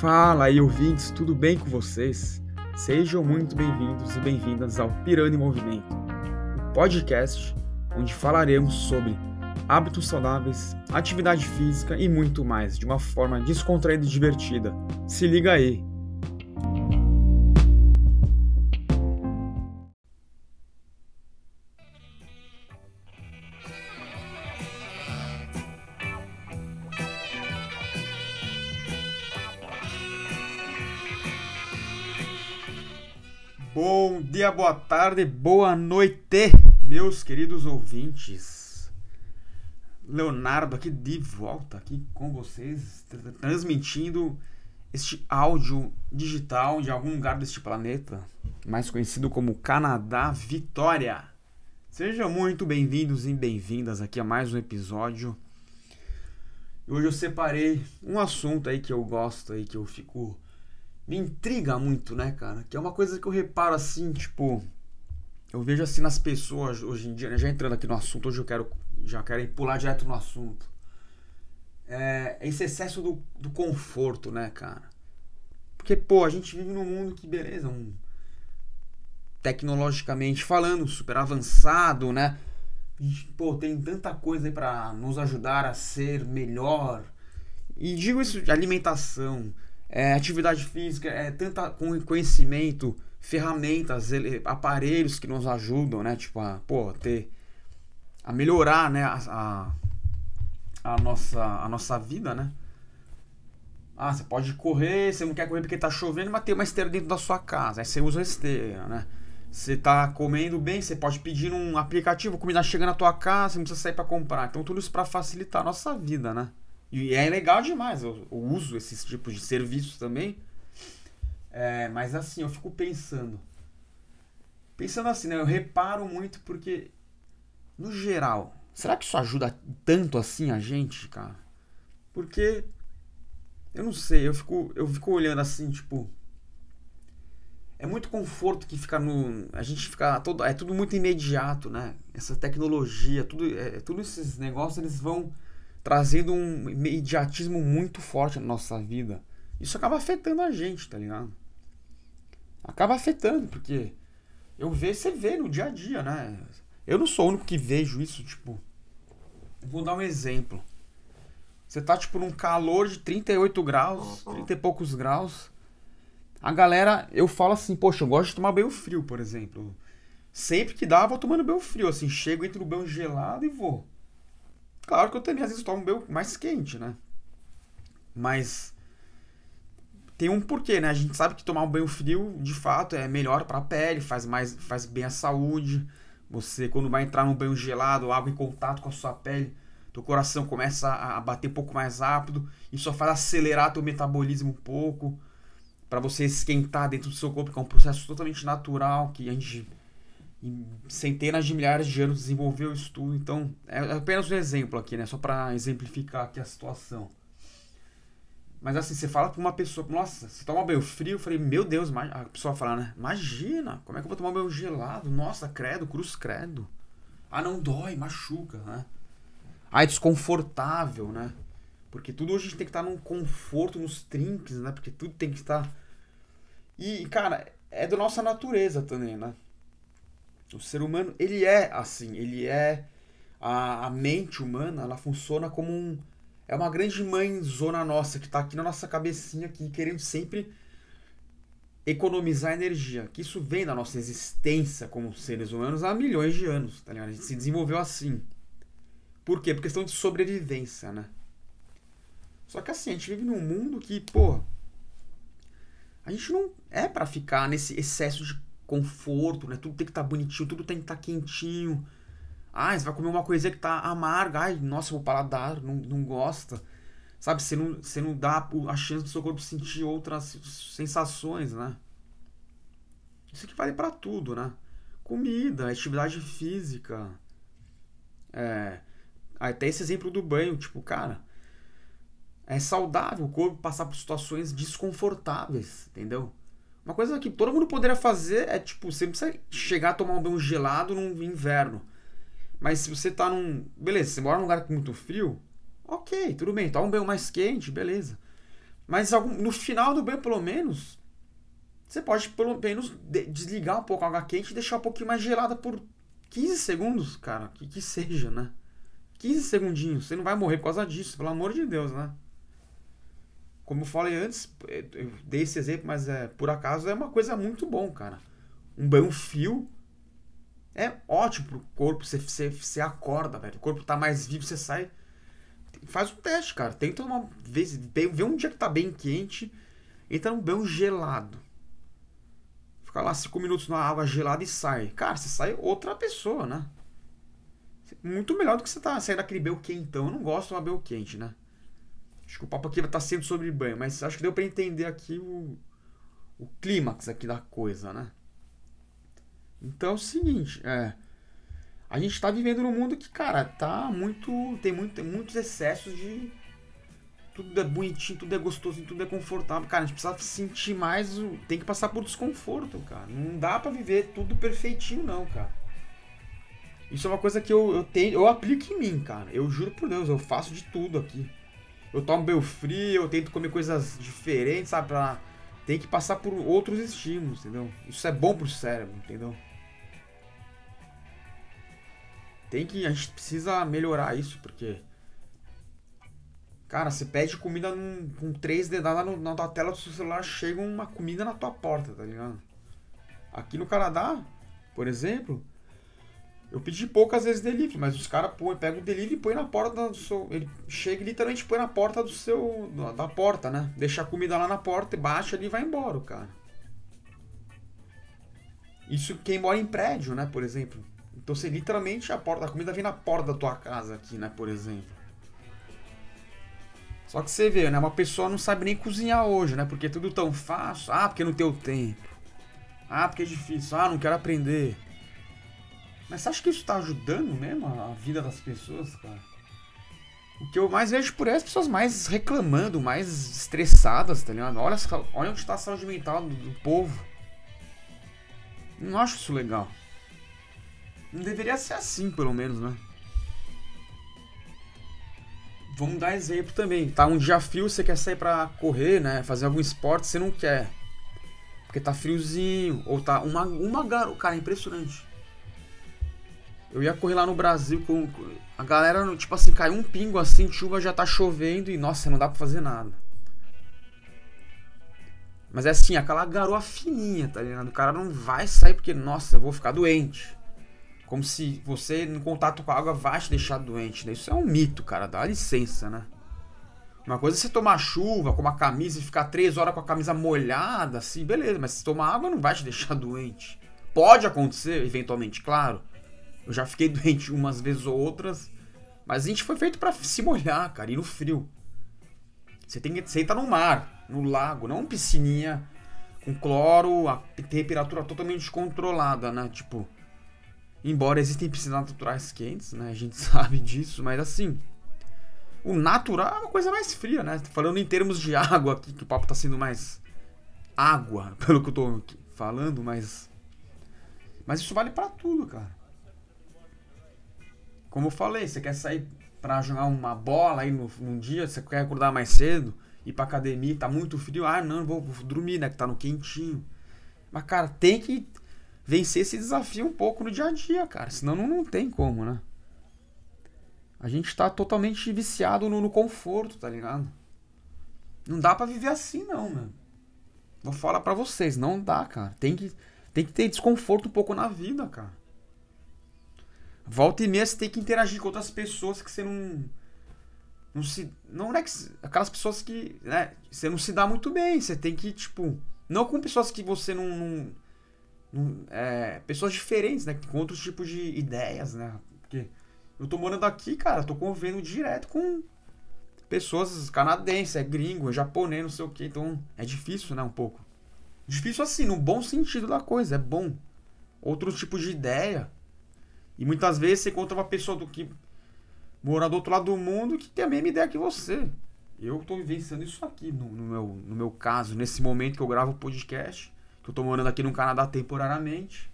Fala aí, ouvintes, tudo bem com vocês? Sejam muito bem-vindos e bem-vindas ao Pirani em Movimento, um podcast onde falaremos sobre hábitos saudáveis, atividade física e muito mais, de uma forma descontraída e divertida. Se liga aí! Bom dia, boa tarde, boa noite, meus queridos ouvintes. Leonardo aqui de volta aqui com vocês, transmitindo este áudio digital de algum lugar deste planeta, mais conhecido como Canadá Vitória. Sejam muito bem-vindos e bem-vindas aqui a mais um episódio. Hoje eu separei um assunto aí que eu gosto aí que eu fico me intriga muito, né, cara? Que é uma coisa que eu reparo assim, tipo. Eu vejo assim nas pessoas hoje em dia, né? já entrando aqui no assunto, hoje eu quero já quero pular direto no assunto. É esse excesso do, do conforto, né, cara? Porque, pô, a gente vive num mundo que, beleza, um, tecnologicamente falando, super avançado, né? Pô, tem tanta coisa aí pra nos ajudar a ser melhor. E digo isso de alimentação, é, atividade física, é tanta conhecimento, ferramentas, aparelhos que nos ajudam, né? Tipo, a, pô, ter, a melhorar, né? A, a, a, nossa, a nossa vida, né? Ah, você pode correr, você não quer correr porque tá chovendo, mas tem uma esteira dentro da sua casa. Aí você usa a esteira, né? Você tá comendo bem, você pode pedir um aplicativo, comida chega na tua casa, você não precisa sair para comprar. Então tudo isso para facilitar a nossa vida, né? E é legal demais, eu, eu uso esses tipos de serviços também. É, mas assim, eu fico pensando. Pensando assim, né? Eu reparo muito porque, no geral, será que isso ajuda tanto assim a gente, cara? Porque, eu não sei, eu fico, eu fico olhando assim, tipo. É muito conforto que fica no. A gente fica. Todo, é tudo muito imediato, né? Essa tecnologia, tudo, é, todos esses negócios, eles vão trazendo um imediatismo muito forte na nossa vida. Isso acaba afetando a gente, tá ligado? Acaba afetando, porque eu vejo, você vê no dia a dia, né? Eu não sou o único que vejo isso, tipo. Vou dar um exemplo. Você tá, tipo, num calor de 38 graus, 30 e poucos graus. A galera, eu falo assim, poxa, eu gosto de tomar banho frio, por exemplo. Sempre que dá, eu vou tomando banho frio, assim, chego, entro no banho gelado e vou. Claro que eu também às vezes tomo banho mais quente, né? Mas tem um porquê, né? A gente sabe que tomar um banho frio, de fato, é melhor para a pele, faz mais faz bem à saúde. Você quando vai entrar num banho gelado, água em contato com a sua pele, teu coração começa a bater um pouco mais rápido, isso só faz acelerar teu metabolismo um pouco para você esquentar dentro do seu corpo, que é um processo totalmente natural que a gente em centenas de milhares de anos desenvolveu isso tudo. Então, é apenas um exemplo aqui, né? Só para exemplificar aqui a situação. Mas assim, você fala pra uma pessoa, nossa, você toma banho frio, eu falei, meu Deus, a pessoa fala, né? Imagina, como é que eu vou tomar banho gelado? Nossa, credo, cruz credo. Ah, não dói, machuca, né? Ah, é desconfortável, né? Porque tudo hoje a gente tem que estar num conforto, nos trinques, né? Porque tudo tem que estar. E, cara, é da nossa natureza também, né? O ser humano, ele é assim, ele é a, a mente humana, ela funciona como um é uma grande mãe zona nossa que está aqui na nossa cabecinha aqui querendo sempre economizar energia. Que isso vem da nossa existência como seres humanos há milhões de anos, tá ligado? A gente se desenvolveu assim. Por quê? Por questão de sobrevivência, né? Só que assim, a gente vive num mundo que, pô, a gente não é para ficar nesse excesso de conforto, né? Tudo tem que estar tá bonitinho, tudo tem que estar tá quentinho. Ah, você vai comer uma coisa que tá amarga. Ai, nossa, o paladar não, não gosta. Sabe, você não, você não dá a chance do seu corpo sentir outras sensações, né? Isso aqui vale para tudo, né? Comida, atividade física. É, até esse exemplo do banho, tipo, cara, é saudável o corpo passar por situações desconfortáveis, entendeu? Uma coisa que todo mundo poderia fazer é, tipo, você não precisa chegar a tomar um banho gelado no inverno. Mas se você tá num. Beleza, você mora num lugar muito frio, ok, tudo bem, toma um banho mais quente, beleza. Mas algum, no final do banho, pelo menos, você pode pelo menos desligar um pouco a água quente e deixar um pouquinho mais gelada por 15 segundos, cara. Que, que seja, né? 15 segundinhos. Você não vai morrer por causa disso, pelo amor de Deus, né? Como eu falei antes, eu dei esse exemplo, mas é, por acaso é uma coisa muito bom, cara. Um banho fio é ótimo pro corpo. Você, você, você acorda, velho. O corpo tá mais vivo, você sai faz um teste, cara. Tenta uma vez, vê um dia que tá bem quente, entra num banho gelado. Fica lá 5 minutos na água gelada e sai. Cara, você sai outra pessoa, né? Muito melhor do que você tá saindo daquele banho quentão. Eu não gosto de uma banho quente, né? Acho que o papo aqui vai estar tá sempre sobre banho, mas acho que deu para entender aqui o, o clímax aqui da coisa, né? Então é o seguinte, é a gente tá vivendo num mundo que, cara, tá muito. Tem, muito, tem muitos excessos de. Tudo é bonitinho, tudo é gostoso, tudo é confortável. Cara, a gente precisa sentir mais. Tem que passar por desconforto, cara. Não dá para viver tudo perfeitinho, não, cara. Isso é uma coisa que eu, eu tenho. Eu aplico em mim, cara. Eu juro por Deus, eu faço de tudo aqui. Eu tomo bem frio, eu tento comer coisas diferentes, sabe? Pra, tem que passar por outros estímulos, entendeu? Isso é bom pro cérebro, entendeu? Tem que. A gente precisa melhorar isso, porque. Cara, você pede comida num, com três dedadas na, na tela do seu celular, chega uma comida na tua porta, tá ligado? Aqui no Canadá, por exemplo, eu pedi poucas vezes delivery, mas os caras pegam o delivery e põe na porta do seu. Ele chega e literalmente põe na porta do seu. Da porta, né? Deixa a comida lá na porta, baixa ali e vai embora, cara. Isso quem mora em prédio, né? Por exemplo. Então você literalmente a porta da comida vem na porta da tua casa aqui, né, por exemplo. Só que você vê, né, uma pessoa não sabe nem cozinhar hoje, né? Porque é tudo tão fácil. Ah, porque não tem o tempo. Ah, porque é difícil. Ah, não quero aprender. Mas você acha que isso tá ajudando mesmo a vida das pessoas, cara? O que eu mais vejo por aí é as pessoas mais reclamando, mais estressadas, tá ligado? Olha, olha onde está a saúde mental do, do povo. Não acho isso legal. Não deveria ser assim, pelo menos, né? Vamos dar exemplo também. Tá um dia frio, você quer sair pra correr, né? Fazer algum esporte, você não quer. Porque tá friozinho. Ou tá uma, uma garota. Cara, é impressionante. Eu ia correr lá no Brasil com. A galera, tipo assim, caiu um pingo assim, chuva já tá chovendo e nossa, não dá pra fazer nada. Mas é assim, aquela garoa fininha, tá ligado? O cara não vai sair porque, nossa, eu vou ficar doente. Como se você, no contato com a água, vai te deixar doente, né? Isso é um mito, cara. Dá licença, né? Uma coisa é você tomar chuva com uma camisa e ficar três horas com a camisa molhada, assim, beleza. Mas se tomar água, não vai te deixar doente. Pode acontecer, eventualmente, claro. Eu já fiquei doente umas vezes ou outras. Mas a gente foi feito para se molhar, cara, e no frio. Você tem que. Você entra no mar, no lago, não piscininha com cloro, a temperatura totalmente descontrolada, né? Tipo, Embora existem piscinas naturais quentes, né? A gente sabe disso, mas assim. O natural é uma coisa mais fria, né? Falando em termos de água aqui, que o papo tá sendo mais água, pelo que eu tô falando, mas. Mas isso vale para tudo, cara. Como eu falei, você quer sair para jogar uma bola aí no, num dia, você quer acordar mais cedo, ir pra academia, tá muito frio, ah, não, vou, vou dormir, né? Que tá no quentinho. Mas, cara, tem que vencer esse desafio um pouco no dia a dia, cara. Senão não, não tem como, né? A gente tá totalmente viciado no, no conforto, tá ligado? Não dá para viver assim, não, mano. Vou falar para vocês, não dá, cara. Tem que, tem que ter desconforto um pouco na vida, cara. Volta e meia você tem que interagir com outras pessoas que você não. Não se. Não é que. Aquelas pessoas que. Né, você não se dá muito bem. Você tem que, tipo. Não com pessoas que você não, não é, pessoas diferentes, né? Com outros tipos de ideias, né? Porque eu tô morando aqui, cara, tô convivendo direto com pessoas canadenses, é gringo, é japonês, não sei o que. Então é difícil, né? Um pouco. Difícil assim, no bom sentido da coisa, é bom. Outro tipo de ideia. E muitas vezes você encontra uma pessoa do que mora do outro lado do mundo que tem a mesma ideia que você. Eu estou vivenciando isso aqui no, no, meu, no meu caso, nesse momento que eu gravo o podcast que eu tô morando aqui no Canadá temporariamente.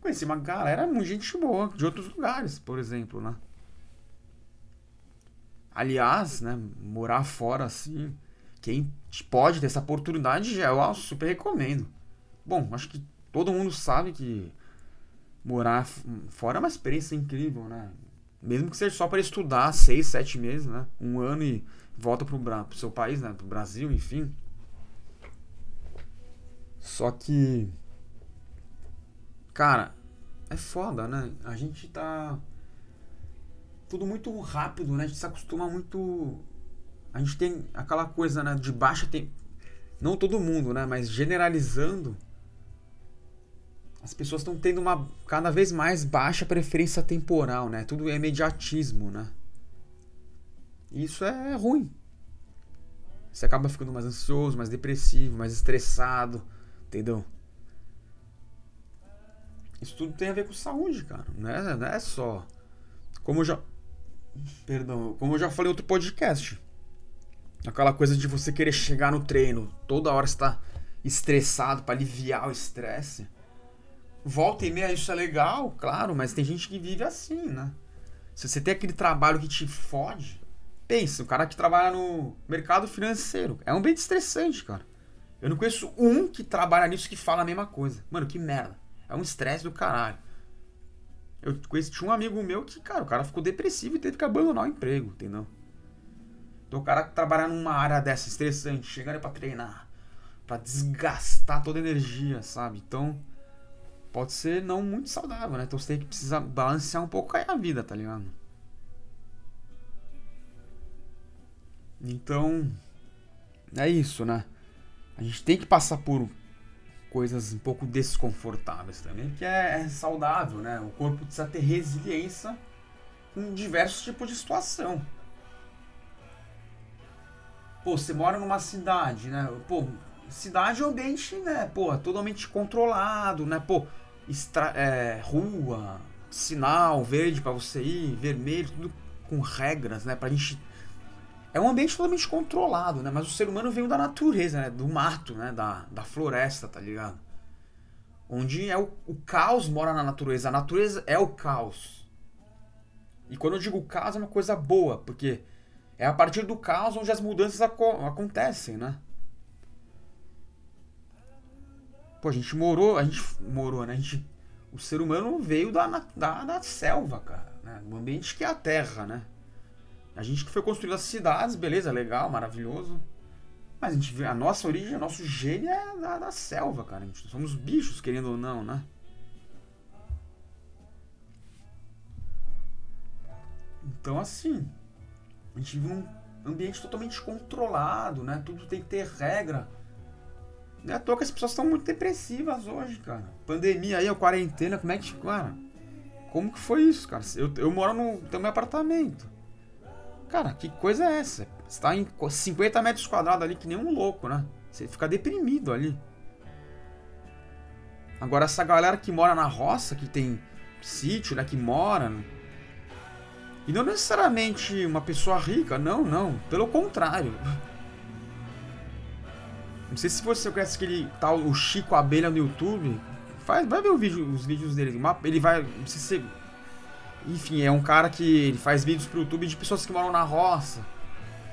Conheci uma galera, muita gente boa, de outros lugares, por exemplo, né? Aliás, né, morar fora assim. quem pode ter essa oportunidade, eu super recomendo. Bom, acho que todo mundo sabe que morar fora é uma experiência incrível, né? Mesmo que seja só para estudar seis, sete meses, né? Um ano e volta pro, pro seu país, né? Pro Brasil, enfim. Só que. Cara, é foda, né? A gente tá. Tudo muito rápido, né? A gente se acostuma muito. A gente tem aquela coisa, né? De baixa. Tem... Não todo mundo, né? Mas generalizando. As pessoas estão tendo uma cada vez mais baixa preferência temporal, né? Tudo é imediatismo, né? Isso é ruim. Você acaba ficando mais ansioso, mais depressivo, mais estressado, entendeu? Isso tudo tem a ver com saúde, cara. Não é, não é só. Como eu já. Perdão, como eu já falei em outro podcast. Aquela coisa de você querer chegar no treino, toda hora está estressado para aliviar o estresse. Volta e meia isso é legal, claro, mas tem gente que vive assim, né? Se você tem aquele trabalho que te fode, pensa, o cara que trabalha no mercado financeiro, é um bem estressante, cara. Eu não conheço um que trabalha nisso que fala a mesma coisa. Mano, que merda. É um estresse do caralho. Eu conheci, tinha um amigo meu que, cara, o cara ficou depressivo e teve que abandonar o emprego, entendeu? Então o cara que trabalha numa área dessa estressante, chegando para treinar, para desgastar toda a energia, sabe? Então pode ser não muito saudável, né? Então você tem que precisar balancear um pouco a vida, tá ligado? Então é isso, né? A gente tem que passar por coisas um pouco desconfortáveis também, que é, é saudável, né? O corpo precisa ter resiliência com diversos tipos de situação. Pô, você mora numa cidade, né? Pô, cidade é um ambiente, né? Pô, totalmente controlado, né? Pô, extra, é, rua, sinal verde para você ir, vermelho, tudo com regras, né? Pra gente é um ambiente totalmente controlado, né? Mas o ser humano veio da natureza, né? Do mato, né? Da, da floresta, tá ligado? Onde é o, o caos mora na natureza. A natureza é o caos. E quando eu digo caos é uma coisa boa, porque é a partir do caos onde as mudanças aco acontecem, né? Pô, a gente morou, a gente morou, né? A gente, o ser humano veio da, da, da selva, cara, né? Ambiente que é a terra, né? A gente que foi construindo as cidades, beleza, legal, maravilhoso. Mas a gente a nossa origem, o nosso gênio é da, da selva, cara. A gente, somos bichos, querendo ou não, né? Então, assim, a gente vive num ambiente totalmente controlado, né? Tudo tem que ter regra. Não é à toa que as pessoas estão muito depressivas hoje, cara. Pandemia aí, a quarentena, como é que. Cara, como que foi isso, cara? Eu, eu moro no, meu apartamento. Cara, que coisa é essa? Você tá em 50 metros quadrados ali que nem um louco, né? Você fica deprimido ali. Agora essa galera que mora na roça, que tem sítio, né, que mora, né? e não necessariamente uma pessoa rica, não, não, pelo contrário. Não sei se você conhece aquele tal o Chico Abelha no YouTube, faz, vai ver o vídeo, os vídeos dele, ele vai, não sei se enfim, é um cara que faz vídeos pro YouTube de pessoas que moram na roça.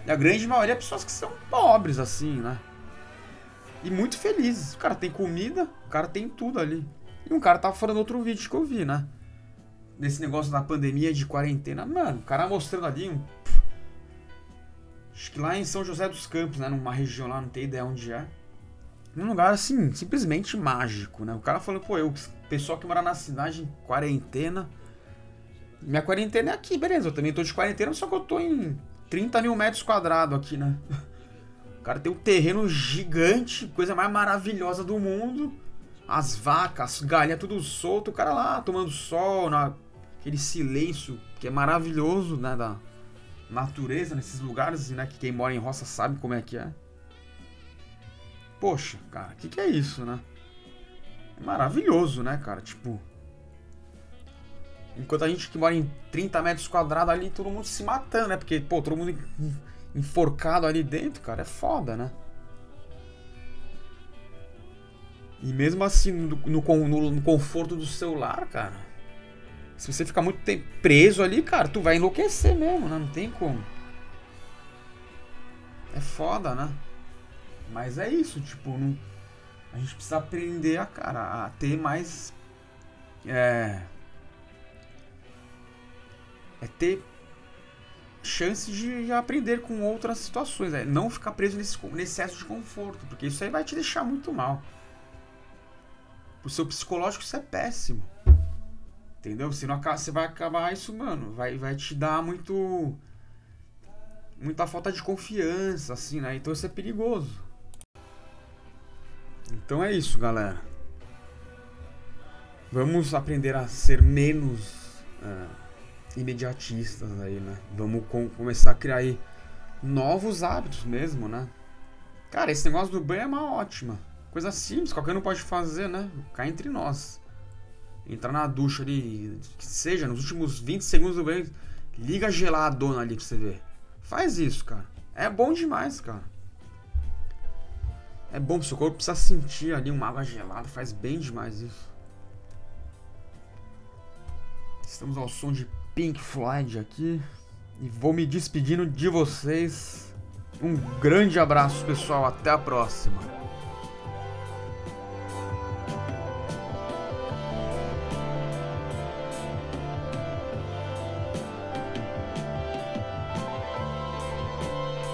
E a grande maioria é pessoas que são pobres, assim, né? E muito felizes. O cara tem comida, o cara tem tudo ali. E um cara tava falando outro vídeo que eu vi, né? Nesse negócio da pandemia de quarentena. Mano, o cara mostrando ali um. Acho que lá em São José dos Campos, né? Numa região lá, não tem ideia onde é. Num lugar assim, simplesmente mágico, né? O cara falou, pô, eu, pessoal que mora na cidade em quarentena minha quarentena é aqui, beleza. Eu também tô de quarentena, só que eu tô em 30 mil metros quadrados aqui, né? O cara tem um terreno gigante, coisa mais maravilhosa do mundo. As vacas, as galinhas, tudo solto. O cara lá tomando sol, na, aquele silêncio que é maravilhoso, né? Da natureza nesses lugares, né? Que quem mora em roça sabe como é que é. Poxa, cara, o que, que é isso, né? É maravilhoso, né, cara? Tipo, Enquanto a gente que mora em 30 metros quadrados ali, todo mundo se matando, né? Porque, pô, todo mundo enforcado ali dentro, cara, é foda, né? E mesmo assim, no, no, no conforto do celular, cara, se você ficar muito tempo preso ali, cara, tu vai enlouquecer mesmo, né? Não tem como. É foda, né? Mas é isso, tipo, não, a gente precisa aprender a, cara, a ter mais. É. É ter chance de, de aprender com outras situações. É não ficar preso nesse, nesse excesso de conforto, porque isso aí vai te deixar muito mal. Pro seu psicológico isso é péssimo. Entendeu? Você, não, você vai acabar isso, mano. Vai, vai te dar muito. Muita falta de confiança, assim, né? Então isso é perigoso. Então é isso, galera. Vamos aprender a ser menos uh, imediatistas aí, né? Vamos com, começar a criar aí novos hábitos mesmo, né? Cara, esse negócio do banho é uma ótima. Coisa simples, qualquer um pode fazer, né? Cá entre nós. Entrar na ducha ali, que seja, nos últimos 20 segundos do banho, liga geladona ali pra você ver. Faz isso, cara. É bom demais, cara. É bom pro seu corpo, precisa sentir ali uma água gelada, faz bem demais isso. Estamos ao som de Pink Floyd aqui. E vou me despedindo de vocês. Um grande abraço, pessoal. Até a próxima.